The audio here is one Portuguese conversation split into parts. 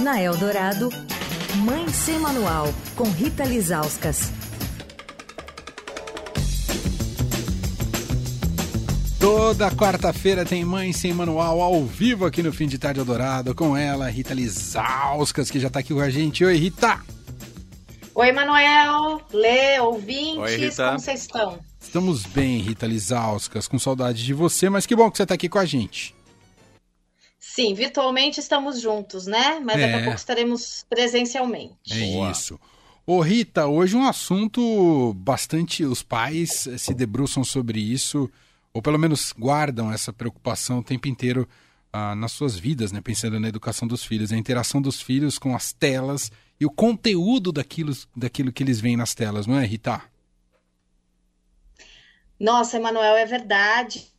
Na Eldorado, Mãe Sem Manual, com Rita Lizauskas. Toda quarta-feira tem Mãe Sem Manual ao vivo aqui no Fim de Tarde Eldorado com ela, Rita Lizauskas, que já tá aqui com a gente. Oi, Rita! Oi, Manuel, Lê, ouvintes, Oi, Rita. como vocês estão? Estamos bem, Rita Lizauskas, com saudade de você, mas que bom que você tá aqui com a gente. Sim, virtualmente estamos juntos, né? Mas daqui É. a pouco estaremos presencialmente. É isso. Ô Rita, hoje um assunto bastante. Os pais eh, se debruçam sobre isso, ou pelo menos guardam essa preocupação o tempo inteiro ah, nas suas vidas, né? Pensando na educação dos filhos, a interação dos filhos com as telas e o conteúdo daquilo, daquilo que eles veem nas telas, não é, Rita? Nossa, Emanuel, é verdade.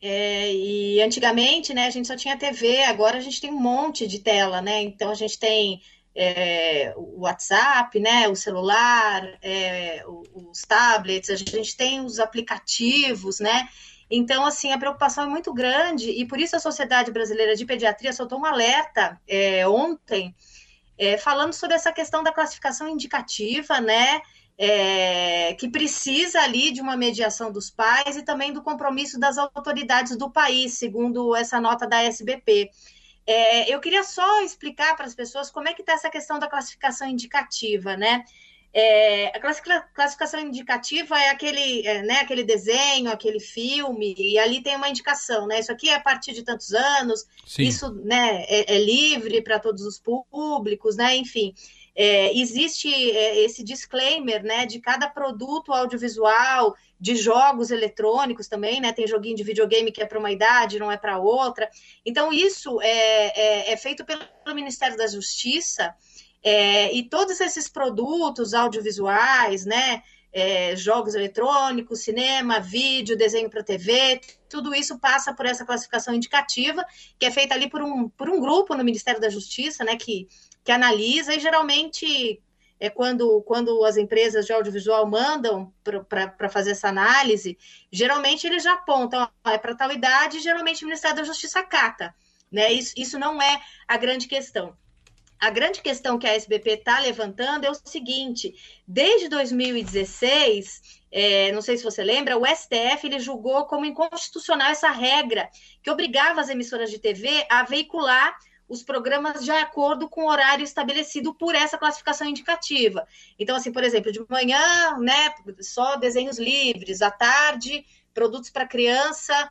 É, e antigamente, né, a gente só tinha TV, agora a gente tem um monte de tela, né? Então a gente tem é, o WhatsApp, né, o celular, é, os tablets, a gente tem os aplicativos, né? Então, assim, a preocupação é muito grande e por isso a Sociedade Brasileira de Pediatria soltou um alerta é, ontem é, falando sobre essa questão da classificação indicativa, né? É, que precisa ali de uma mediação dos pais e também do compromisso das autoridades do país, segundo essa nota da SBP. É, eu queria só explicar para as pessoas como é que está essa questão da classificação indicativa, né? É, a classifica- classificação indicativa é aquele, é, né, aquele desenho, aquele filme, e ali tem uma indicação, né? Isso aqui é a partir de tantos anos, Sim. isso né, é, é livre para todos os públicos, né? Enfim, é, existe é, esse disclaimer, né, de cada produto audiovisual, de jogos eletrônicos também, né? Tem joguinho de videogame que é para uma idade, não é para outra. Então, isso é, é- é feito pelo Ministério da Justiça, é, e todos esses produtos audiovisuais, né? é, jogos eletrônicos, cinema, vídeo, desenho para TV, tudo isso passa por essa classificação indicativa, que é feita ali por um, por um grupo no Ministério da Justiça, né? Que, que analisa e geralmente é quando, quando as empresas de audiovisual mandam para fazer essa análise, geralmente eles já apontam, ó, é para tal idade, geralmente o Ministério da Justiça acata. Né? Isso, isso não é a grande questão. A grande questão que a SBP está levantando é o seguinte: desde 2016, é, não sei se você lembra, o STF ele julgou como inconstitucional essa regra que obrigava as emissoras de TV a veicular os programas de acordo com o horário estabelecido por essa classificação indicativa. Então, assim, por exemplo, de manhã, né, só desenhos livres, à tarde, produtos para criança,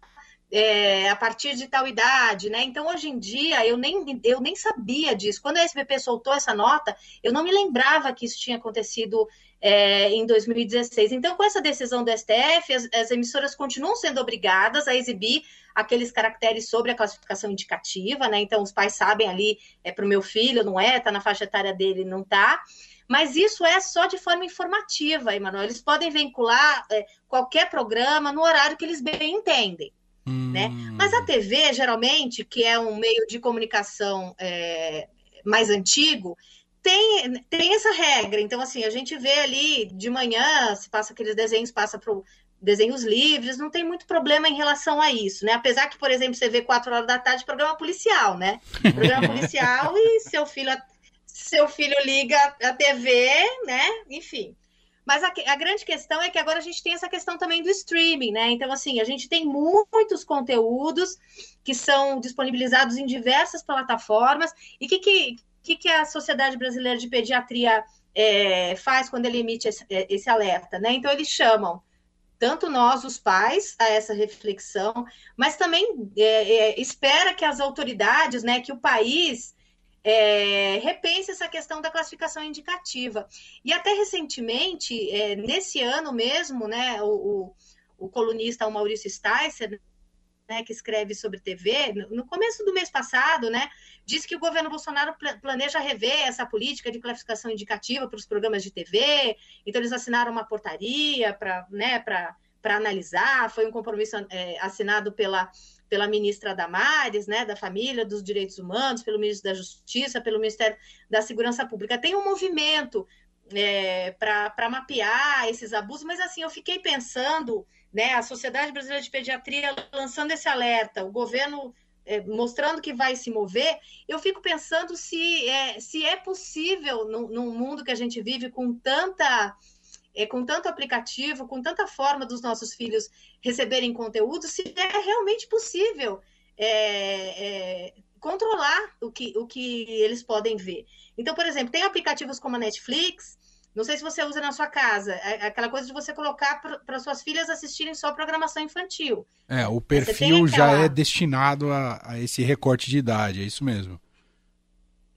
é, a partir de tal idade, né? Então, hoje em dia, eu nem, eu nem sabia disso. Quando a SBP soltou essa nota, eu não me lembrava que isso tinha acontecido é, em 2016. Então, com essa decisão do STF, as, as emissoras continuam sendo obrigadas a exibir aqueles caracteres sobre a classificação indicativa, né? Então, os pais sabem ali, é para o meu filho, não é? Está na faixa etária dele, não está. Mas isso é só de forma informativa, Emanuel. Eles podem vincular é, qualquer programa no horário que eles bem entendem. Hum. Né? Mas a TV, geralmente, que é um meio de comunicação é, mais antigo, tem, tem essa regra. Então, assim, a gente vê ali de manhã, se passa aqueles desenhos, passa para desenhos livres, não tem muito problema em relação a isso, né? Apesar que, por exemplo, você vê quatro horas da tarde programa policial, né? Programa policial e seu filho, seu filho liga a TV, né? Enfim. Mas a, a, grande questão é que agora a gente tem essa questão também do streaming, né? Então, assim, a gente tem muitos conteúdos que são disponibilizados em diversas plataformas. E o que, que, que, que a Sociedade Brasileira de Pediatria é, faz quando ele emite esse, esse alerta, né? Então, eles chamam tanto nós, os pais, a essa reflexão, mas também é, é, espera que as autoridades, né, que o país é, repense essa questão da classificação indicativa. E até recentemente, é, nesse ano mesmo, né, o, o, o colunista o Maurício Sticer, né, que escreve sobre TV, no começo do mês passado, né, disse que o governo Bolsonaro planeja rever essa política de classificação indicativa para os programas de TV, então eles assinaram uma portaria para né, analisar, foi um compromisso é, assinado pela pela ministra Damares, né, da Família, dos Direitos Humanos, pelo ministro da Justiça, pelo Ministério da Segurança Pública. Tem um movimento é, para mapear esses abusos, mas assim, eu fiquei pensando, né, a Sociedade Brasileira de Pediatria lançando esse alerta, o governo é, mostrando que vai se mover, eu fico pensando se é, se é possível, no, num mundo que a gente vive com tanta. É, com tanto aplicativo, com tanta forma dos nossos filhos receberem conteúdo, se é realmente possível é, é, controlar o que, o que eles podem ver. Então, por exemplo, tem aplicativos como a Netflix, não sei se você usa na sua casa, aquela coisa de você colocar para suas filhas assistirem só programação infantil. É, o perfil aquela... já é destinado a, a, esse recorte de idade, é isso mesmo.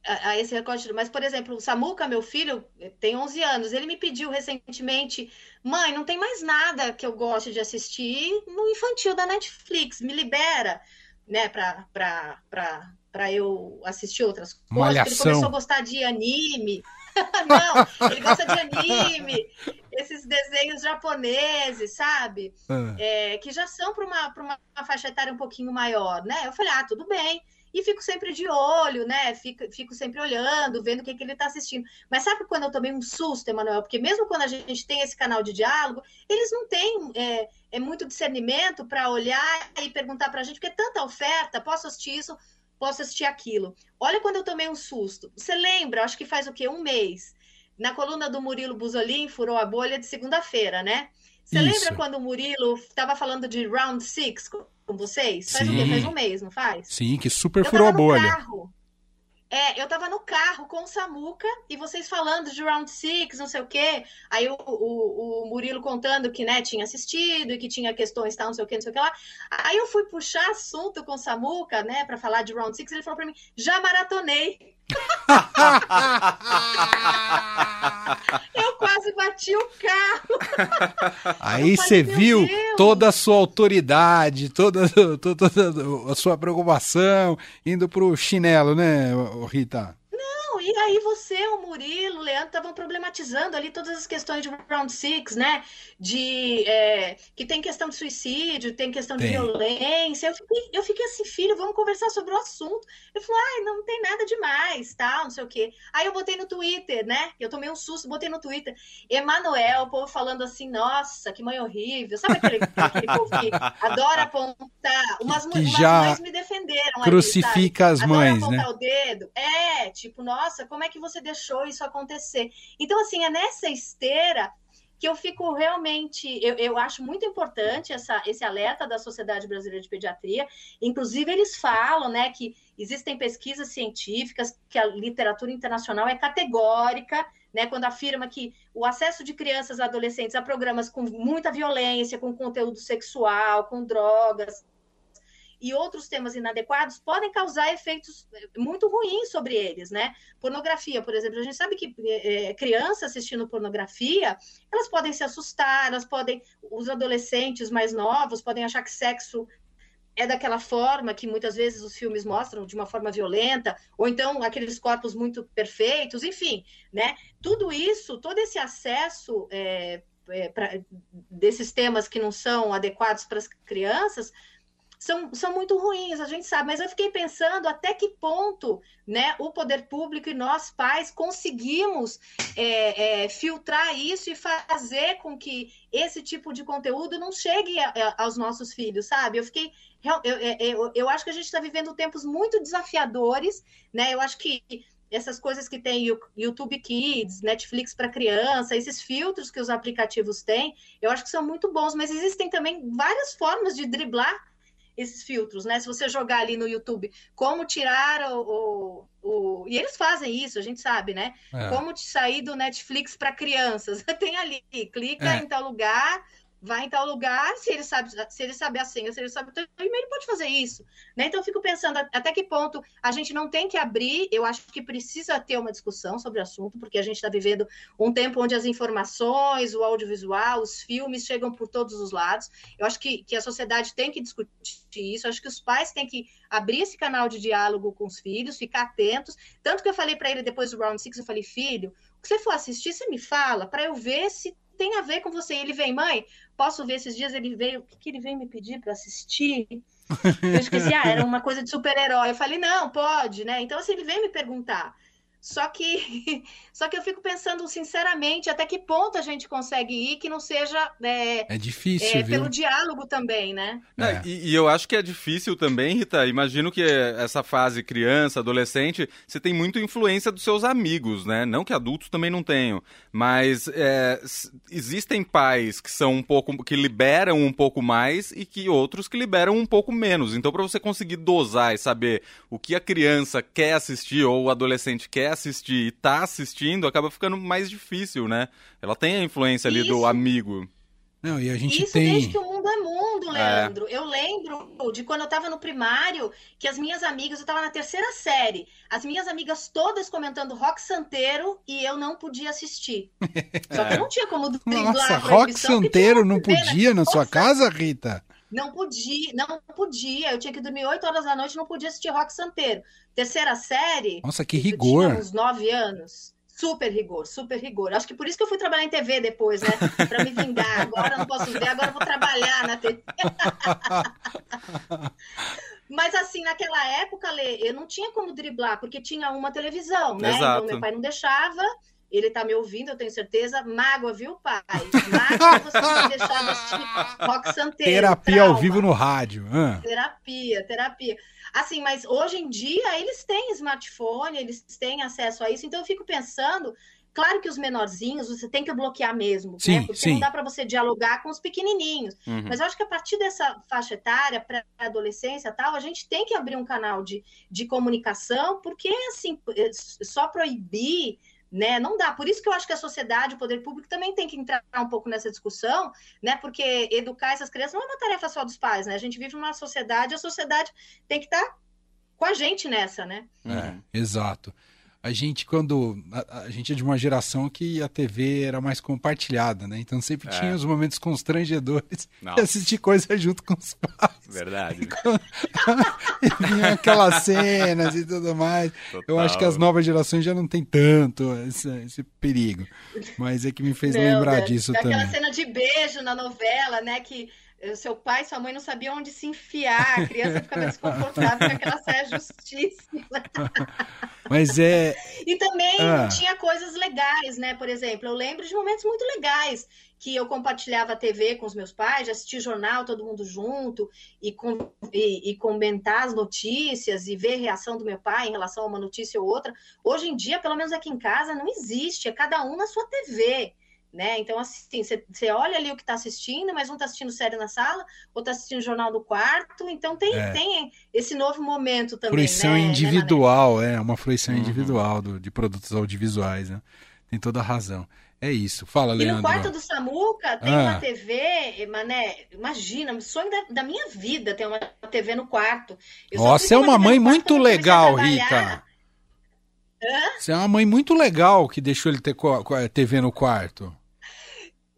A, a, esse recorte, mas por exemplo, o Samuca, meu filho, tem 11 anos, ele me pediu recentemente, mãe, não tem mais nada que eu goste de assistir no infantil da Netflix, me libera, né, para eu assistir outras coisas. Malhação. Ele começou a gostar de anime. não, ele gosta de anime, esses desenhos japoneses, sabe? É, que já são para uma, uma faixa etária um pouquinho maior, né? Eu falei, ah, tudo bem. E fico sempre de olho, né? Fico, fico sempre olhando, vendo o que, que ele está assistindo. Mas sabe quando eu tomei um susto, Emanuel? Porque mesmo quando a gente tem esse canal de diálogo, eles não têm é, é muito discernimento para olhar e perguntar para a gente, porque é tanta oferta, posso assistir isso, posso assistir aquilo. Olha quando eu tomei um susto. Você lembra, acho que faz o quê? Um mês. Na coluna do Murilo Buzolin, furou a bolha de segunda-feira, né? Você Isso. lembra quando o Murilo estava falando de Round Six com vocês? Faz Sim. o quê? Faz um mês, não faz? Sim, que super eu furou a bolha. Carro. É, eu tava no carro com o Samuca e vocês falando de Round Six, não sei o quê. Aí o, o, o, Murilo contando que, né, tinha assistido e que tinha questões tal, não sei o quê, não sei o que lá. Aí eu fui puxar assunto com o Samuca, né, pra falar de Round Six, ele falou pra mim, já maratonei. eu quase bati o carro. Aí você viu toda a sua autoridade, toda, toda, toda a sua preocupação indo pro chinelo, né, Rita? Aí você, o Murilo, o Leandro estavam problematizando ali todas as questões de Round Six, né? De é, que tem questão de suicídio, tem questão tem. de violência. Eu fiquei, eu fiquei assim, filho, vamos conversar sobre o assunto. Ele falou, ai, não tem nada demais, tal, não sei o quê. Aí eu botei no Twitter, né? Eu tomei um susto, botei no Twitter. Emanuel, o povo falando assim, nossa, que mãe horrível. Sabe aquele, aquele povo que adora apontar? Umas, que umas já mães me defenderam. Crucifica ali, as mães, adora apontar né? o dedo. É, tipo, nossa, como é que você deixou isso acontecer? Então, assim, é nessa esteira que eu fico realmente, eu, eu acho muito importante essa, esse alerta da Sociedade Brasileira de Pediatria. Inclusive, eles falam né, que existem pesquisas científicas, que a literatura internacional é categórica, né, quando afirma que o acesso de crianças e adolescentes a programas com muita violência, com conteúdo sexual, com drogas, e outros temas inadequados podem causar efeitos eh, muito ruins sobre eles, né? Pornografia, por exemplo, a gente sabe que é, crianças assistindo pornografia, elas podem se assustar, elas podem, os adolescentes mais novos podem achar que sexo é daquela forma que muitas vezes os filmes mostram de uma forma violenta, ou então aqueles corpos muito perfeitos, enfim, né? Tudo isso, todo esse acesso é, é, pra, desses temas que não são adequados para as crianças são, são muito ruins, a gente sabe, mas eu fiquei pensando até que ponto né, o poder público e nós, pais, conseguimos é, é, filtrar isso e fazer com que esse tipo de conteúdo não chegue a, a, aos nossos filhos, sabe? Eu fiquei. Eu, eu, eu, eu acho que a gente está vivendo tempos muito desafiadores, né? Eu acho que essas coisas que tem YouTube Kids, Netflix para criança, esses filtros que os aplicativos têm, eu acho que são muito bons, mas existem também várias formas de driblar esses filtros, né? Se você jogar ali no YouTube como tirar o, o, o... e eles fazem isso, a gente sabe, né? É. Como sair do Netflix para crianças. Tem ali, clica é. em tal lugar, vai em tal lugar, se ele sabe, se ele sabe a senha, se ele sabe o e-mail, ele pode fazer isso. Né? Então, eu fico pensando até que ponto a gente não tem que abrir, eu acho que precisa ter uma discussão sobre o assunto, porque a gente está vivendo um tempo onde as informações, o audiovisual, os filmes chegam por todos os lados. Eu acho que, que a sociedade tem que discutir isso, eu acho que os pais têm que abrir esse canal de diálogo com os filhos, ficar atentos. Tanto que eu falei para ele depois do Round Six, eu falei, filho, o que você for assistir, você me fala, para eu ver se tem a ver com você. Ele vem, mãe, posso ver esses dias? Ele veio, o que, que ele veio me pedir para assistir? Eu esqueci, ah, era uma coisa de super-herói. Eu falei, não, pode, né? Então, assim, ele veio me perguntar. Só que, só que eu fico pensando sinceramente até que ponto a gente consegue ir que não seja é, é difícil é, pelo diálogo também, né? É. E, e, eu acho que é difícil também, Rita. Imagino que essa fase criança, adolescente, você tem muita influência dos seus amigos, né? Não que adultos também não tenham, mas é, existem pais que são um pouco que liberam um pouco mais e que outros que liberam um pouco menos. Então, para você conseguir dosar e saber o que a criança quer assistir ou o adolescente quer assistir e tá assistindo, acaba ficando mais difícil, né? Ela tem a influência ali Isso. do amigo. Não, e a gente Isso tem... desde que o mundo é mundo, é. Leandro. É. Eu lembro de quando eu estava no primário, que as minhas amigas, eu estava na terceira série, as minhas amigas todas comentando rock santeiro e eu não podia assistir. Só que eu não tinha como driblar Nossa, rock santeiro não podia na sua casa, Rita? Não podia, não podia. Eu tinha que dormir 8 horas da noite, não podia assistir rock santeiro. Terceira série. Nossa, que rigor. Eu tinha uns 9 anos. Super rigor, super rigor. Acho que por isso que eu fui trabalhar em TV depois, né? Para me vingar. Agora não posso ver, agora eu vou trabalhar na TV. Mas assim, naquela época, Lê, eu não tinha como driblar, porque tinha uma televisão, né? Exato. Então meu pai não deixava. Ele tá me ouvindo, eu tenho certeza. Mágoa, viu, pai? Mágoa você não deixar de assistir rock santeiro. Terapia trauma. ao vivo no rádio. Terapia, terapia. Assim, mas hoje em dia eles têm smartphone, eles têm acesso a isso, então eu fico pensando. Claro que os menorzinhos você tem que bloquear mesmo, né? sim, né? Porque sim. não dá para você dialogar com os pequenininhos. Uhum. Mas eu acho que a partir dessa faixa etária, pré-adolescência tal, a gente tem que abrir um canal de, de comunicação, porque assim, é, só proibir né? Não dá. Por isso que eu acho que a sociedade, o poder público também tem que entrar um pouco nessa discussão, né? Porque educar essas crianças não é uma tarefa só dos pais, né? A gente vive numa sociedade, a sociedade tem que estar com a gente nessa, né? É, exato a gente, quando. A, a, gente é de uma geração que a TV era mais compartilhada, né? Então sempre é. tinha os momentos constrangedores Não. de assistir coisa junto com os pais. Verdade. E vinha aquelas cenas e tudo mais. Total. Eu acho que as novas gerações já não tem tanto esse, esse perigo. Mas é que me fez Não, lembrar disso também. Aquela cena de beijo na novela, né? Que seu pai e sua mãe não sabiam onde se enfiar, a criança ficava desconfortável com aquela saia justíssima. Mas é. E também ah. tinha coisas legais, né? Por exemplo, eu lembro de momentos muito legais que eu compartilhava a TV com os meus pais, assistir jornal, todo mundo junto, e, com, e, e, comentar as notícias e ver a reação do meu pai em relação a uma notícia ou outra. Hoje em dia, pelo menos aqui em casa, não existe, é cada um na sua TV né? Então, assim, você olha ali o que está assistindo, mas um está assistindo série na sala, outro está assistindo jornal do quarto, então tem, é. tem esse novo momento também. Fruição né? individual, é, uma fruição uhum. individual do, de produtos audiovisuais, né? Tem toda a razão. É isso. Fala, e Leandro. E no quarto do Samuca tem ah. uma TV, mané, imagina, o sonho da, da, minha vida ter uma TV no quarto. Nossa, é uma mãe muito legal, Rita. Você é uma mãe muito legal que deixou ele ter TV no quarto.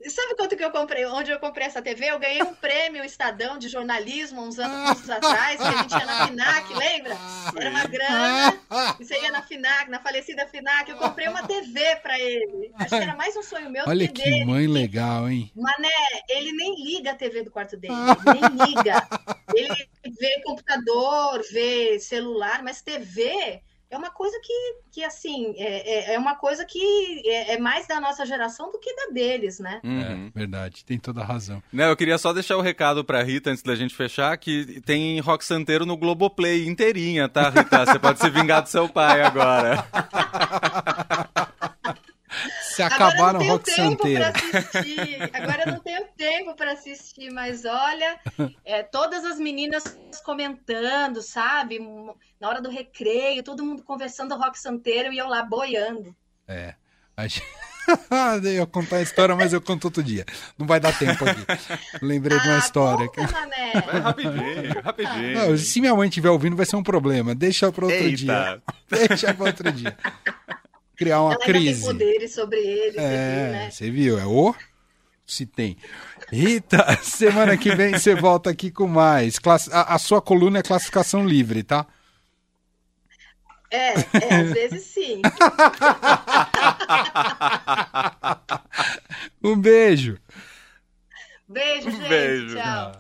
Sabe quanto que eu comprei? Onde eu comprei essa TV? Eu ganhei um prêmio Estadão de jornalismo uns anos atrás, que a gente ia na FINAC, lembra? Era uma grana, e você ia na FINAC, na falecida FINAC, eu comprei uma TV para ele. Acho que era mais um sonho meu Olha do que, que dele. mãe legal, hein? Mané, ele nem liga a TV do quarto dele, ele nem liga. Ele vê computador, vê celular, mas TV é uma coisa que, que assim, é, é, é uma coisa que é, é, mais da nossa geração do que da deles, né? Uhum. É, verdade, tem toda a razão. Não, eu queria só deixar o recado pra Rita, antes da gente fechar, que tem Rock Santeiro no Globoplay inteirinha, tá, Rita? Você pode se vingar do seu pai agora. Se acabaram Rock Santeiro. Agora eu não tenho tempo para assistir, mas olha, é, todas as meninas comentando, sabe? Na hora do recreio, todo mundo conversando Rock Santeiro e eu lá boiando. É. Eu ia contar a história, mas eu conto outro dia. Não vai dar tempo aqui. Lembrei ah, de uma ah, história. Conta. Vai rapidinho, rapidinho. Não, se minha mãe estiver ouvindo, vai ser um problema. Deixa para outro Eita. dia. Deixa para outro dia criar uma Ela crise. Tem poderes sobre ele, é, você viu, né? Você viu, é o se tem. Rita, semana que vem você volta aqui com mais. A, a, sua coluna é classificação livre, tá? É, é às vezes sim. um beijo. Beijo, gente. Beijo. Tchau.